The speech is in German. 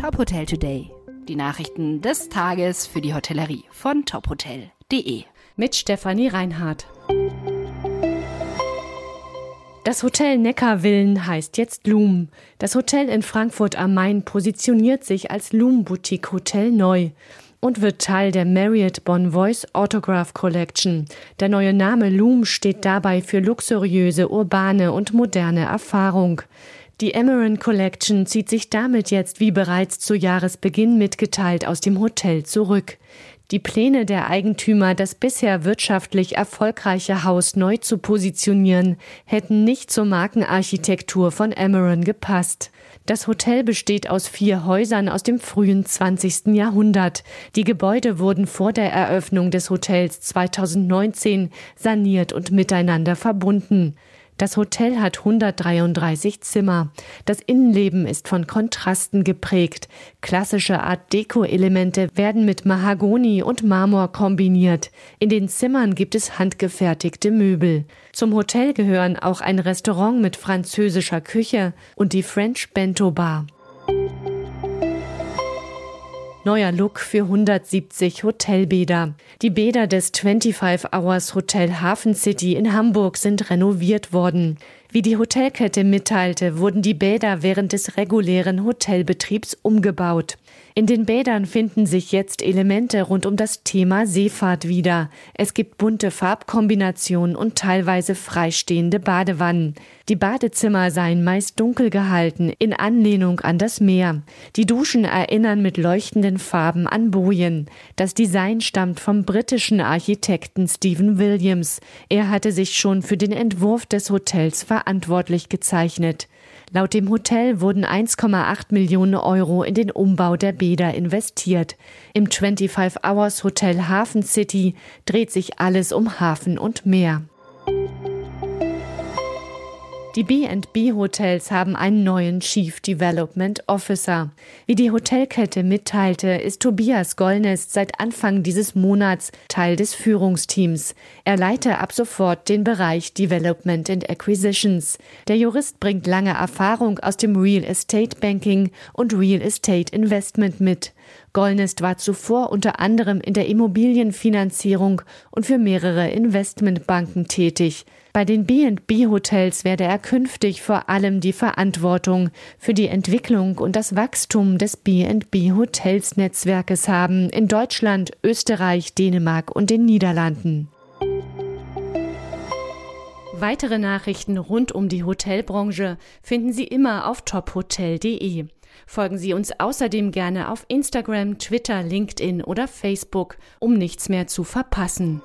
Top Hotel Today. Die Nachrichten des Tages für die Hotellerie von tophotel.de. Mit Stefanie Reinhardt. Das Hotel Neckarvillen heißt jetzt Loom. Das Hotel in Frankfurt am Main positioniert sich als Loom Boutique Hotel neu und wird Teil der Marriott Bonvoice Autograph Collection. Der neue Name Loom steht dabei für luxuriöse, urbane und moderne Erfahrung. Die Emeron Collection zieht sich damit jetzt, wie bereits zu Jahresbeginn mitgeteilt, aus dem Hotel zurück. Die Pläne der Eigentümer, das bisher wirtschaftlich erfolgreiche Haus neu zu positionieren, hätten nicht zur Markenarchitektur von Emeron gepasst. Das Hotel besteht aus vier Häusern aus dem frühen 20. Jahrhundert. Die Gebäude wurden vor der Eröffnung des Hotels 2019 saniert und miteinander verbunden. Das Hotel hat 133 Zimmer. Das Innenleben ist von Kontrasten geprägt. Klassische Art Deko-Elemente werden mit Mahagoni und Marmor kombiniert. In den Zimmern gibt es handgefertigte Möbel. Zum Hotel gehören auch ein Restaurant mit französischer Küche und die French Bento Bar. Neuer Look für 170 Hotelbäder. Die Bäder des 25 Hours Hotel Hafen City in Hamburg sind renoviert worden. Wie die Hotelkette mitteilte, wurden die Bäder während des regulären Hotelbetriebs umgebaut. In den Bädern finden sich jetzt Elemente rund um das Thema Seefahrt wieder. Es gibt bunte Farbkombinationen und teilweise freistehende Badewannen. Die Badezimmer seien meist dunkel gehalten, in Anlehnung an das Meer. Die Duschen erinnern mit leuchtenden Farben an Bojen. Das Design stammt vom britischen Architekten Stephen Williams. Er hatte sich schon für den Entwurf des Hotels verantwortlich gezeichnet. Laut dem Hotel wurden 1,8 Millionen Euro in den Umbau der Bäder investiert. Im 25 Hours Hotel Hafen City dreht sich alles um Hafen und Meer. Die B&B Hotels haben einen neuen Chief Development Officer. Wie die Hotelkette mitteilte, ist Tobias Gollnest seit Anfang dieses Monats Teil des Führungsteams. Er leite ab sofort den Bereich Development and Acquisitions. Der Jurist bringt lange Erfahrung aus dem Real Estate Banking und Real Estate Investment mit. Gollnest war zuvor unter anderem in der Immobilienfinanzierung und für mehrere Investmentbanken tätig. Bei den B&B-Hotels werde er künftig vor allem die Verantwortung für die Entwicklung und das Wachstum des B&B-Hotels-Netzwerkes haben in Deutschland, Österreich, Dänemark und den Niederlanden. Weitere Nachrichten rund um die Hotelbranche finden Sie immer auf tophotel.de. Folgen Sie uns außerdem gerne auf Instagram, Twitter, LinkedIn oder Facebook, um nichts mehr zu verpassen.